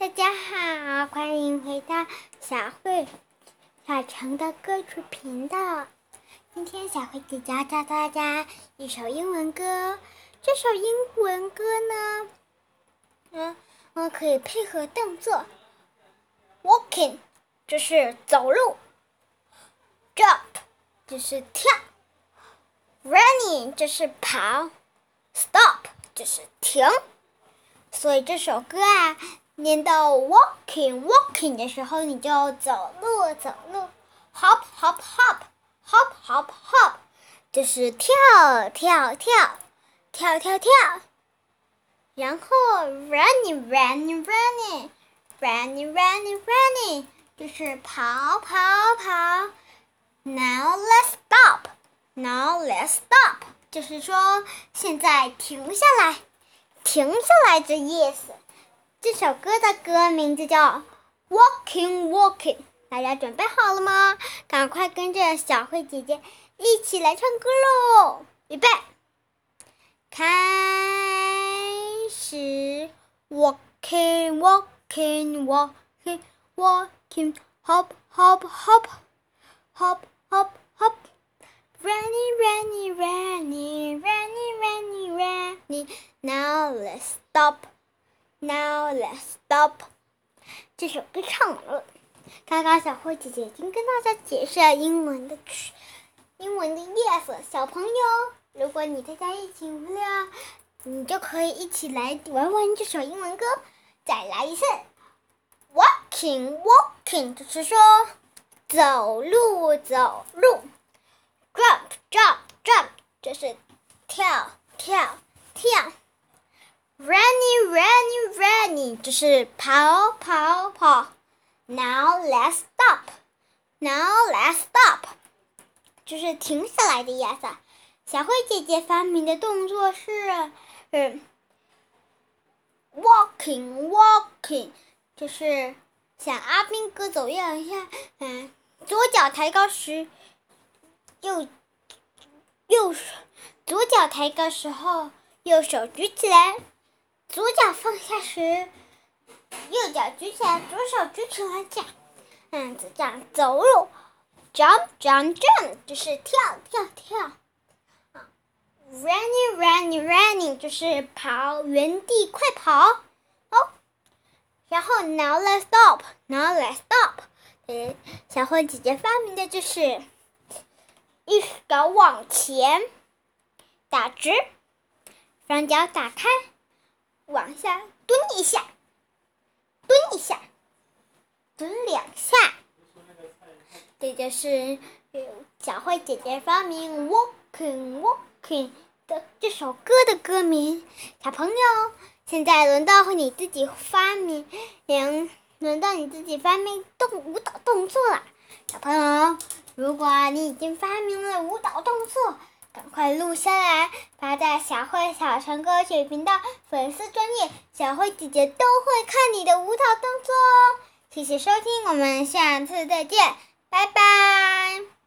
大家好，欢迎回到小慧小成的歌曲频道。今天小慧姐姐教大家一首英文歌。这首英文歌呢，嗯嗯，可以配合动作。Walking 就是走路，Jump 就是跳，Running 就是跑，Stop 就是停。所以这首歌啊。念到 walking walking 的时候，你就走路走路，hop hop hop hop hop hop，就是跳跳跳跳跳跳。然后 running running running running running running，就是跑跑跑。Now let's stop now let's stop，就是说现在停下来，停下来的意思。这首歌的歌名字叫《Walking Walking》，大家准备好了吗？赶快跟着小慧姐姐一起来唱歌喽！预备，开始！Walking Walking Walking Walking，Hop Hop Hop Hop Hop Hop，Running Running Running Running Running Running，Now let's stop。Now let's stop。这首歌唱完了。刚刚小慧姐姐已经跟大家解释了英文的英文的意思。小朋友，如果你在家一起无聊，你就可以一起来玩玩这首英文歌。再来一次，Walking Walking，就是说走路走路；Jump Jump Jump，就是跳跳。Running, running, 就是跑跑跑。Now let's stop. Now let's stop，就是停下来的意思。小慧姐姐发明的动作是，嗯，walking, walking，就是像阿兵哥走样一样，嗯，左脚抬高时，右右手左脚抬高时候，右手举起来。左脚放下时，右脚举起来，左手举起来，这样，嗯，这样走路，jump jump jump 就是跳跳跳，running running running 就是跑，原地快跑，哦，然后 now let's stop，now let's stop，嗯，小慧姐姐发明的就是一脚往前，打直，双脚打开。往下蹲一下，蹲一下，蹲两下。这就是小慧姐姐发明 “walking walking” 的这首歌的歌名。小朋友，现在轮到你自己发明，轮到你自己发明动舞蹈动作了。小朋友，如果你已经发明了舞蹈动作，赶快录下来，发在小慧小陈歌曲频道粉丝专业，小慧姐姐都会看你的舞蹈动作哦。谢谢收听，我们下次再见，拜拜。